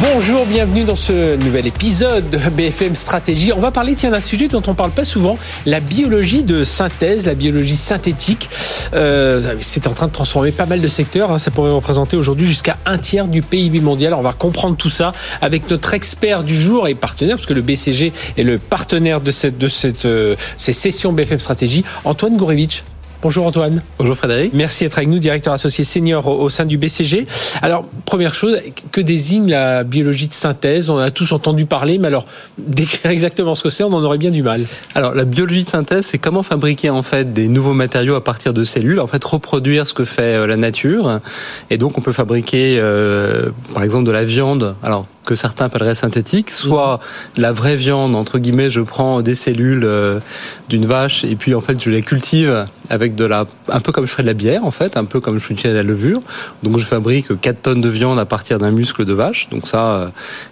Bonjour, bienvenue dans ce nouvel épisode de BFM Stratégie. On va parler tiens d'un sujet dont on parle pas souvent, la biologie de synthèse, la biologie synthétique. Euh, c'est en train de transformer pas mal de secteurs. Hein. Ça pourrait représenter aujourd'hui jusqu'à un tiers du PIB mondial. On va comprendre tout ça avec notre expert du jour et partenaire, parce que le BCG est le partenaire de cette de cette euh, ces sessions BFM Stratégie, Antoine Gourevitch. Bonjour Antoine. Bonjour Frédéric. Merci d'être avec nous, directeur associé senior au, sein du BCG. Alors, première chose, que désigne la biologie de synthèse? On a tous entendu parler, mais alors, décrire exactement ce que c'est, on en aurait bien du mal. Alors, la biologie de synthèse, c'est comment fabriquer en fait des nouveaux matériaux à partir de cellules, en fait reproduire ce que fait euh, la nature. Et donc, on peut fabriquer, euh, par exemple, de la viande. Alors, que certains appelleraient synthétique, soit la vraie viande, entre guillemets, je prends des cellules euh, d'une vache et puis en fait je les cultive avec de la, un peu comme je ferais de la bière en fait, un peu comme je ferais de la levure. Donc je fabrique 4 tonnes de viande à partir d'un muscle de vache. Donc ça, euh,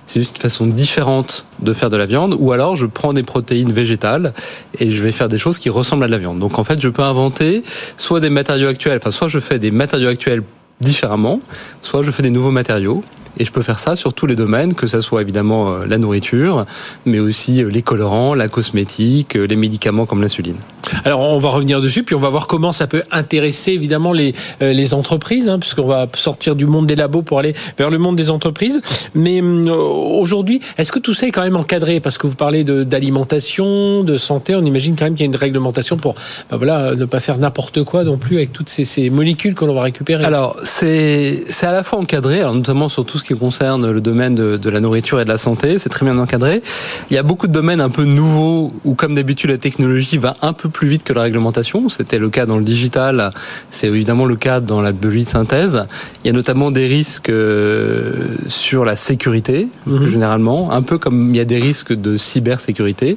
c'est juste une façon différente de faire de la viande. Ou alors je prends des protéines végétales et je vais faire des choses qui ressemblent à de la viande. Donc en fait, je peux inventer soit des matériaux actuels, enfin soit je fais des matériaux actuels différemment, soit je fais des nouveaux matériaux. Et je peux faire ça sur tous les domaines, que ce soit évidemment euh, la nourriture, mais aussi euh, les colorants, la cosmétique, euh, les médicaments comme l'insuline. Alors on va revenir dessus, puis on va voir comment ça peut intéresser évidemment les, les entreprises, hein, puisqu'on va sortir du monde des labos pour aller vers le monde des entreprises. Mais aujourd'hui, est-ce que tout ça est quand même encadré? Parce que vous parlez d'alimentation, de, santé, on imagine quand même qu'il y a une réglementation pour ben voilà, ne pas faire n'importe quoi non plus avec toutes ces, ces molécules que l'on va récupérer. Alors c'est à la fois encadré, alors notamment sur tout ce qui concerne le domaine de, la nourriture et de la santé, c'est très bien encadré. Il y a beaucoup de domaines un peu nouveaux où, comme d'habitude, la technologie va un peu plus vite que la réglementation. C'était le cas dans le digital, c'est évidemment le cas dans la biologie de synthèse. Il y a notamment des risques euh, sur la sécurité, mhm. généralement, un peu comme il y a des risques de cybersécurité.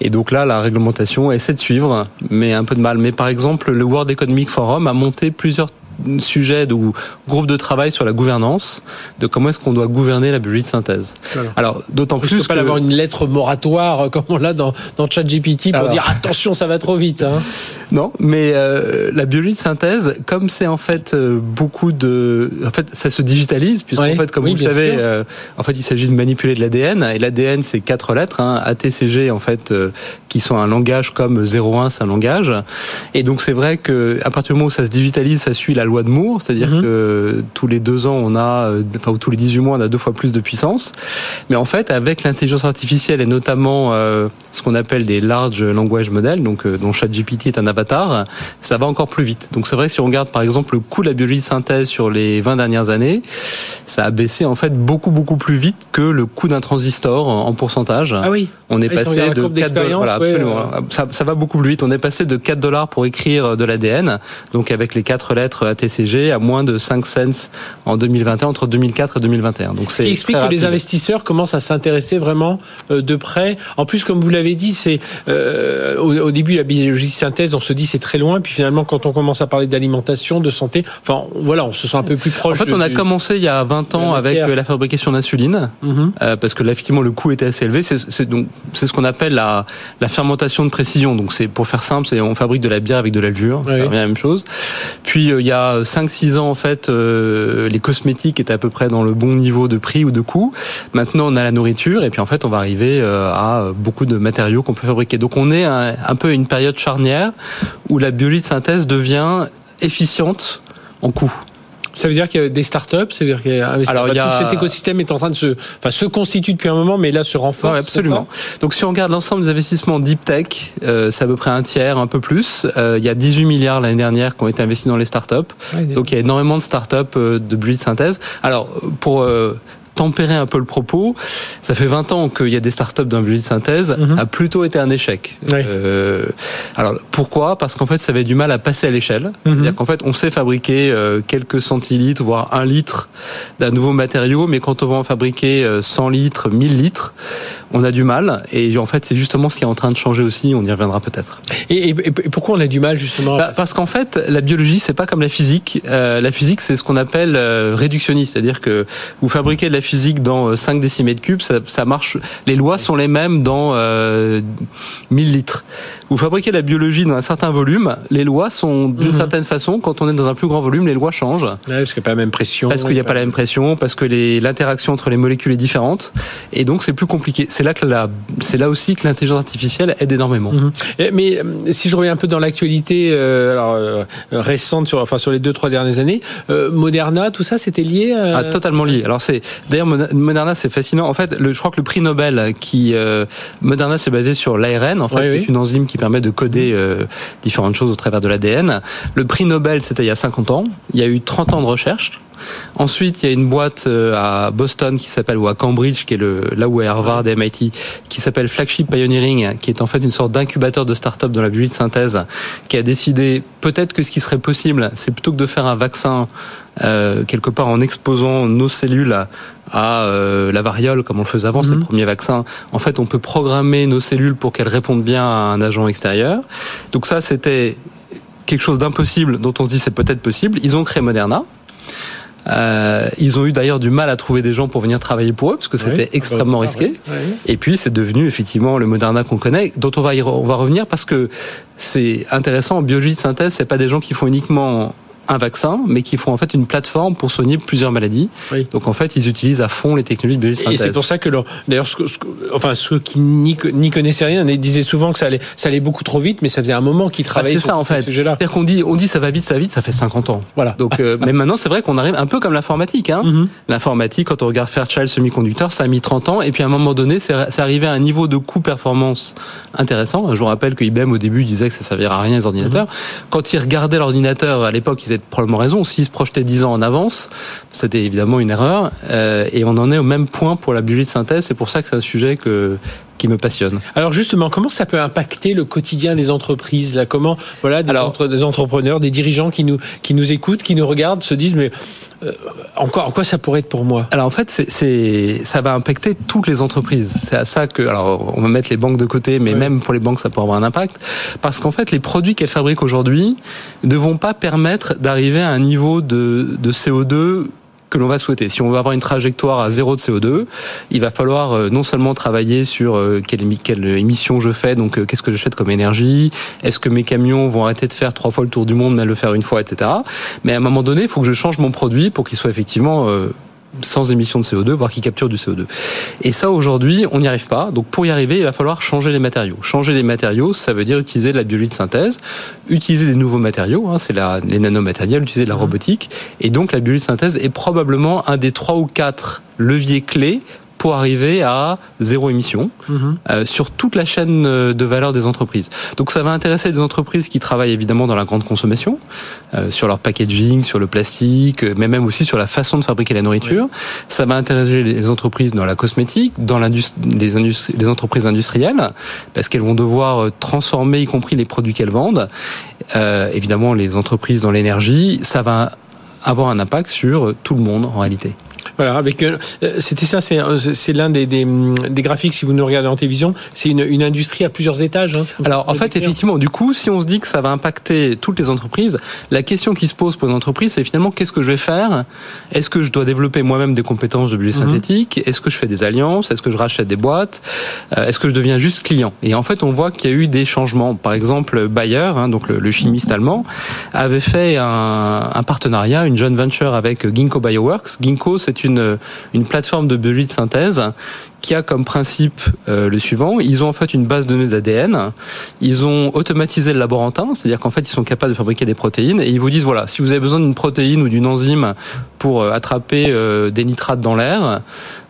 Et donc là, la réglementation essaie de suivre, mais un peu de mal. Mais par exemple, le World Economic Forum a monté plusieurs sujet ou groupe de travail sur la gouvernance, de comment est-ce qu'on doit gouverner la biologie de synthèse. Alors, d'autant plus que pas avoir une lettre moratoire euh, comme on l'a dans, dans ChatGPT pour dire attention, ça va trop vite. Hein? Non, mais euh, la biologie de synthèse, comme c'est en fait euh, beaucoup de, en fait, ça se digitalise puisqu'en fait, comme vous le savez, en fait, il s'agit de manipuler de l'ADN et l'ADN c'est quatre lettres, hein, ATCG en fait, qui sont un langage comme 01, c'est un langage. Et donc c'est vrai que à partir du moment où ça se digitalise, ça suit la loi de Moore, c'est-à-dire mhm. que tous les deux ans, on a, euh, enfin, ou tous les 18 mois, on a deux fois plus de puissance. Mais en fait, avec l'intelligence artificielle et notamment euh, ce qu'on appelle des large language models, donc euh, dont ChatGPT est un avatar, ça va encore plus vite. Donc c'est vrai que si on regarde par exemple le coût de la biologie de synthèse sur les 20 dernières années, ça a baissé en fait beaucoup beaucoup plus vite que le coût d'un transistor en pourcentage. Ah oui. On est ah, passé de 4 dollars, voilà, absolument. Ça, ça, va beaucoup plus vite. On est passé de 4 dollars pour écrire de l'ADN, donc avec les quatre lettres TCG à moins de 5 cents en 2021, entre 2004 et 2021. Donc c'est qui explique que les investisseurs commencent à s'intéresser vraiment euh, de près. En plus, comme vous l'avez dit, c'est euh, au, début la biologie synthèse, on se dit c'est très loin, puis finalement quand on commence à parler d'alimentation, de santé, enfin voilà, on se sent un peu plus proche. En fait, on a commencé il y a 20 ans avec la fabrication d'insuline, mhm. euh, parce que là effectivement le coût était assez élevé. C'est donc c'est ce qu'on appelle la, la fermentation de précision. Donc c'est pour faire simple, c'est on fabrique de la bière avec de la levure, c'est la même chose. Puis il y a 5-6 ans, en fait, euh, les cosmétiques étaient à peu près dans le bon niveau de prix ou de coût. Maintenant, on a la nourriture et puis en fait, on va arriver euh, à beaucoup de matériaux qu'on peut fabriquer. Donc, on est un, un peu à une période charnière où la biologie de synthèse devient efficiente en coût. Ça veut dire qu'il y a des startups, ça veut dire qu'il y a Alors, il y a... tout cet écosystème est en train de se, enfin, se constitue depuis un moment, mais là se renforce. absolument. Donc, si on regarde l'ensemble des investissements deep tech, euh, c'est à peu près un tiers, un peu plus. Euh, il y a 18 milliards l'année dernière qui ont été investis dans les startups. Donc, il y a énormément de startups euh, de bruit de synthèse. Alors, pour euh, tempérer un peu le propos, ça fait 20 ans qu'il y a des startups le de synthèse, mhm. ça a plutôt été un échec. Euh, alors pourquoi? Parce qu'en fait, ça avait du mal à passer à l'échelle. Mhm. C'est-à-dire qu'en fait, on sait fabriquer euh, quelques centilitres, voire un litre d'un nouveau matériau, mais quand on va en fabriquer 100 euh, litres, 1000 litres, on a du mal. Et en fait, c'est justement ce qui est en train de changer aussi. On y reviendra peut-être. Et, pourquoi on a du mal justement bah, Parce qu'en fait, la biologie, c'est pas comme la physique. la physique, c'est ce qu'on appelle réductionniste, c'est-à-dire que vous fabriquez de la physique dans 5 euh, décimètres cubes, ça, marche. Les lois sont les mêmes dans 1000 euh, litres. vous fabriquez la biologie dans un certain volume, les lois sont d'une Mhm. certaine façon, quand on est dans un plus grand volume, les lois changent. Ouais, parce qu'il n'y a pas la même pression. Parce qu'il n'y a pas la même pression, parce que l'interaction entre les molécules est différente, et donc c'est plus compliqué. C'est là que la, c'est là aussi que l'intelligence artificielle aide énormément. Mhm. Mais euh, si je reviens un peu dans l'actualité euh, alors, euh, récente, sur, enfin sur les deux trois dernières années, euh, Moderna, tout ça, c'était lié. à- Ah, totalement lié. Alors c'est d'ailleurs Moder- Moderna c'est fascinant. En fait, le, je crois que le prix Nobel qui euh, Moderna c'est basé sur l'ARN en fait, Oui, qui oui. est une enzyme qui permet de coder euh, différentes choses au travers de l'ADN. Le prix Nobel c'était il y a 50 ans. Il y a eu 30 ans de recherche. Ensuite, il y a une boîte euh, à Boston qui s'appelle ou à Cambridge, qui est le là où est Harvard et MIT, qui s'appelle Flagship Pioneering, qui est en fait une sorte d'incubateur de start-up dans la biologie de synthèse, qui a décidé peut-être que ce qui serait possible, c'est plutôt que de faire un vaccin euh, quelque part en exposant nos cellules à, à, euh, la variole comme on le faisait avant, c'est Mhm. le premier vaccin. En fait, on peut programmer nos cellules pour qu'elles répondent bien à un agent extérieur. Donc ça, c'était quelque chose d'impossible dont on se dit c'est peut-être possible. Ils ont créé Moderna. Euh, ils ont eu d'ailleurs du mal à trouver des gens pour venir travailler pour eux parce que Oui. c'était extrêmement Ah, risqué. Ouais. Et puis c'est devenu effectivement le Moderna qu'on connaît, dont on va y re- on va revenir parce que c'est intéressant. En biologie de synthèse, c'est pas des gens qui font uniquement un vaccin, mais qui font en fait une plateforme pour soigner plusieurs maladies. Oui. Donc en fait, ils utilisent à fond les technologies de de Et c'est pour ça que, leur- d'ailleurs, ce que- ce que- enfin, ceux qui n'y co- n'y connaissaient rien disaient souvent que ça allait, ça allait beaucoup trop vite, mais ça faisait un moment qu'ils Ah, travaillaient c'est sur ça en fait. C'est-à-dire qu'on dit, on dit ça va vite, ça va vite, ça fait 50 ans. Voilà. Donc, euh, mais maintenant, c'est vrai qu'on arrive un peu comme l'informatique. Hein. Mhm. L'informatique, quand on regarde Fairchild Semiconductor, ça a mis 30 ans. Et puis à un moment donné, c'est arrivé à un niveau de coût-performance intéressant. Je vous rappelle que IBM au début disait que ça servirait à rien les ordinateurs. Quand ils regardaient l'ordinateur à l'époque, ils probablement raison. S'ils se projetaient 10 ans en avance, c'était évidemment une erreur. Euh, et on en est au même point pour la biologie de synthèse. C'est pour ça que c'est un sujet que qui me passionne. Alors justement, comment ça peut impacter le quotidien des entreprises là? Comment voilà des, Alors- entre- des entrepreneurs, des dirigeants qui nous qui nous écoutent, qui nous regardent, se disent mais euh, en quoi en quoi ça pourrait être pour moi? Alors en fait, c'est, c'est, ça va impacter toutes les entreprises. C'est à ça que, alors on va mettre les banques de côté, mais Ouais. même pour les banques, ça peut avoir un impact, parce qu'en fait, les produits qu'elles fabriquent aujourd'hui ne vont pas permettre d'arriver à un niveau de, de CO2 que l'on va souhaiter. Si on veut avoir une trajectoire à zéro de CO2, il va falloir euh, non seulement travailler sur euh, quelle, émi- quelle émission je fais, donc euh, qu'est-ce que j'achète comme énergie, est-ce que mes camions vont arrêter de faire trois fois le tour du monde, mais le faire une fois, etc. Mais à un moment donné, il faut que je change mon produit pour qu'il soit effectivement sans émission de CO2, voire qui capture du CO2. Et ça, aujourd'hui, on n'y arrive pas. Donc, pour y arriver, il va falloir changer les matériaux. Changer les matériaux, ça veut dire utiliser de la biologie de synthèse, utiliser des nouveaux matériaux, hein, c'est les nanomatériels, utiliser de la Mhm. robotique. Et donc, la biologie de synthèse est probablement un des trois ou quatre leviers clés pour arriver à zéro émission euh, sur toute la chaîne euh, de valeur des entreprises. Donc ça va intéresser des entreprises qui travaillent évidemment dans la grande consommation, euh, sur leur packaging, sur le plastique, euh, mais même aussi sur la façon de fabriquer la nourriture. Ça va intéresser les les entreprises dans la cosmétique, dans l'industrie, industries- des entreprises industrielles, parce qu'elles vont devoir euh, transformer, y compris les produits qu'elles vendent. Euh, évidemment, les entreprises dans l'énergie, ça va avoir un impact sur tout le monde en réalité. Voilà, avec euh, euh, c'était ça, c'est euh, c'est l'un des, des des graphiques si vous nous regardez en télévision, c'est une, une industrie à plusieurs étages. Hein, c'est Alors en fait, décrire. effectivement, du coup, si on se dit que ça va impacter toutes les entreprises, la question qui se pose pour les entreprises, c'est finalement qu'est-ce que je vais faire? Est-ce que je dois développer moi-même des compétences de Mhm. synthétique Est-ce que je fais des alliances? Est-ce que je rachète des boîtes? Euh, Est-ce que je deviens juste client? Et en fait, on voit qu'il y a eu des changements. Par exemple, Bayer, hein, donc le, le chimiste allemand, avait fait un, un partenariat, une joint venture avec Ginkgo Bioworks. Ginkgo, c'est une, une plateforme de biologie de synthèse qui a comme principe euh, le suivant. Ils ont en fait une base de données d'ADN. Ils ont automatisé le laborantin, c'est-à-dire qu'en fait ils sont capables de fabriquer des protéines et ils vous disent voilà, si vous avez besoin d'une protéine ou d'une enzyme pour euh, attraper euh, des nitrates dans l'air,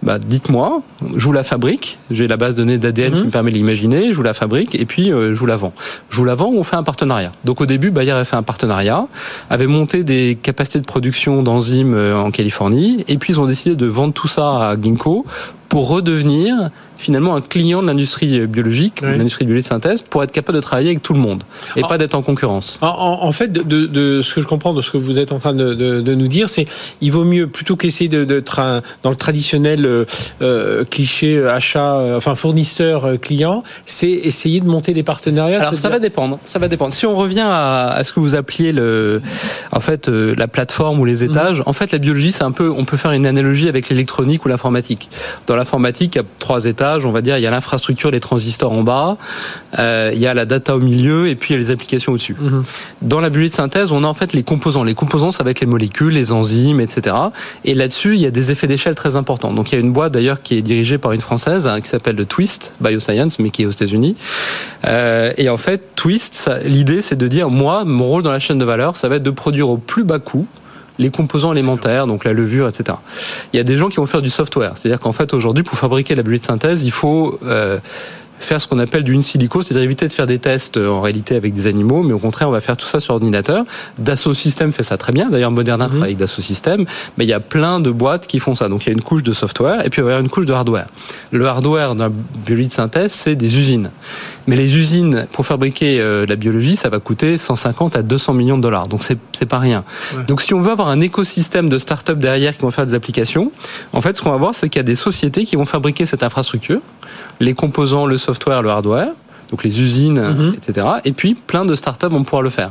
bah, dites-moi, je vous la fabrique. J'ai la base de données d'ADN Mhm. qui me permet de l'imaginer, je vous la fabrique et puis euh, je vous la vends. Je vous la vends ou on fait un partenariat. Donc au début, Bayer a fait un partenariat, avait monté des capacités de production d'enzymes euh, en Californie et puis ils ont décidé de vendre tout ça à Ginkgo pour redevenir finalement un client de l'industrie biologique, Ouais. de l'industrie de biologie de synthèse, pour être capable de travailler avec tout le monde et Ah. pas d'être en concurrence. En, fait, de, de, de ce que je comprends de ce que vous êtes en train de, nous dire, c'est il vaut mieux plutôt qu'essayer tra- dans le traditionnel euh, euh, cliché euh, achat, euh, enfin fournisseur euh, client, c'est essayer de monter des partenariats. Alors ça va dépendre, ça va dépendre. Si on revient à, à ce que vous appeliez le, en fait, euh, la plateforme ou les étages, en fait, la biologie, c'est un peu, on peut faire une analogie avec l'électronique ou l'informatique. Dans l'informatique, il y a trois étages on va dire, il y a l'infrastructure, les transistors en bas, euh, il y a la data au milieu et puis il y a les applications au-dessus. Mhm. Dans la biologie de synthèse, on a en fait les composants. Les composants, ça va être les molécules, les enzymes, etc. Et là-dessus, il y a des effets d'échelle très importants. Donc il y a une boîte d'ailleurs qui est dirigée par une française hein, qui s'appelle le Twist Bioscience, mais qui est aux États-Unis. Euh, et en fait, Twist, l'idée, c'est de dire moi, mon rôle dans la chaîne de valeur, ça va être de produire au plus bas coût les composants élémentaires, donc la levure, etc. Il y a des gens qui vont faire du software, c'est-à-dire qu'en fait aujourd'hui, pour fabriquer la bulle de synthèse, il faut euh, faire ce qu'on appelle du in silico, c'est-à-dire éviter de faire des tests euh, en réalité avec des animaux, mais au contraire, on va faire tout ça sur ordinateur. Dassault Systèmes fait ça très bien. D'ailleurs, Moderna mhm. travaille avec Dassault Systèmes, mais il y a plein de boîtes qui font ça. Donc, il y a une couche de software et puis il va y avoir une couche de hardware. Le hardware d'un biologie de synthèse, c'est des usines. Mais les usines, pour fabriquer euh, la biologie, ça va coûter 150 à 200 millions de dollars. Donc, c'est pas rien. Donc, si on veut avoir un écosystème de start-up derrière qui vont faire des applications, en fait, ce qu'on va voir, c'est qu'il y a des sociétés qui vont fabriquer cette infrastructure, les composants, le software, le hardware, donc les usines, mhm. etc. Et puis plein de startups vont pouvoir le faire.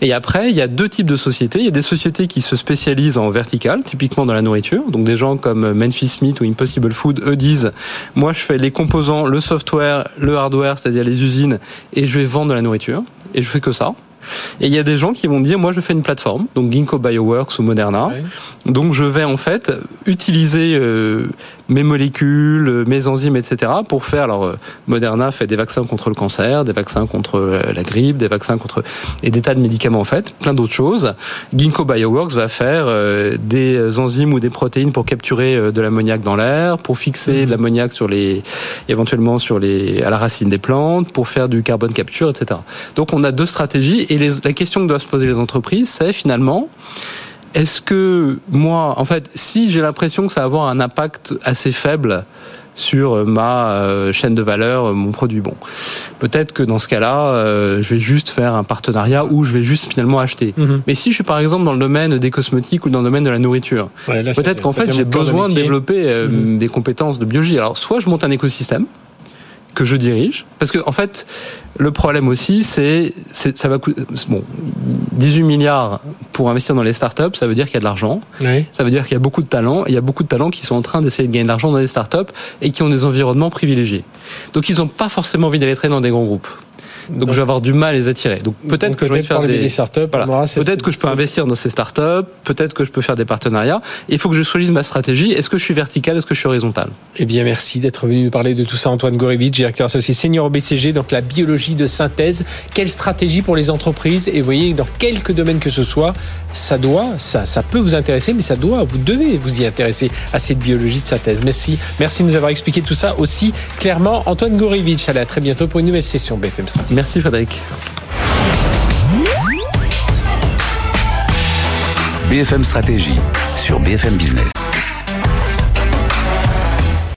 Et après, il y a deux types de sociétés. Il y a des sociétés qui se spécialisent en vertical, typiquement dans la nourriture. Donc des gens comme Memphis Smith ou Impossible Food, eux disent, moi je fais les composants, le software, le hardware, c'est-à-dire les usines, et je vais vendre de la nourriture. Et je fais que ça. Et il y a des gens qui vont dire, moi je fais une plateforme, donc Ginkgo Bioworks ou Moderna. Donc je vais en fait utiliser euh, mes molécules, euh, mes enzymes, etc. pour faire. Alors euh, Moderna fait des vaccins contre le cancer, des vaccins contre la grippe, des vaccins contre et des tas de médicaments en fait, plein d'autres choses. Ginkgo Bioworks va faire des enzymes ou des protéines pour capturer de l'ammoniac dans l'air, pour fixer mmh. de l'ammoniac sur les éventuellement sur les à la racine des plantes, pour faire du carbone capture, etc. Donc on a deux stratégies et la question que doivent se poser les entreprises, c'est finalement est-ce que moi, en fait, si j'ai l'impression que ça va avoir un impact assez faible sur ma euh, chaîne de valeur, mon produit bon. Peut-être que dans ce cas-là, euh, je vais juste faire un partenariat ou je vais juste finalement acheter. Mhm. Mais si je suis par exemple dans le domaine des cosmétiques ou dans le domaine de la nourriture, peut-être qu'en fait j'ai besoin de, développer euh, mhm. des compétences de biologie. Alors soit je monte un écosystème, que je dirige. Parce que, en fait, le problème aussi, c'est, ça va coûter, bon, 18 milliards pour investir dans les startups, ça veut dire qu'il y a de l'argent. Ça veut dire qu'il y a beaucoup de talents. Et il y a beaucoup de talents qui sont en train d'essayer de gagner de l'argent dans les startups et qui ont des environnements privilégiés. Donc, ils n'ont pas forcément envie d'aller traîner dans des grands groupes. Donc, je vais avoir du mal à les attirer. Donc peut-être que je vais faire des, startups. Peut-être que je peux investir dans ces startups. Peut-être que je peux faire des partenariats. Il faut que je choisisse ma stratégie. Est-ce que je suis vertical? Est-ce que je suis horizontal? Eh bien, merci d'être venu nous parler de tout ça, Antoine Gorevitch, directeur associé senior au BCG, donc la biologie de synthèse. Quelle stratégie pour les entreprises? Et vous voyez, dans quelques domaines que ce soit, ça doit, ça, ça peut vous intéresser, mais ça doit, vous devez vous y intéresser à cette biologie de synthèse. Merci, merci de nous avoir expliqué tout ça aussi clairement. Antoine Gorevitch, allez à très bientôt pour une nouvelle session BFM Stratégie. Merci Frédéric. BFM Stratégie sur BFM Business.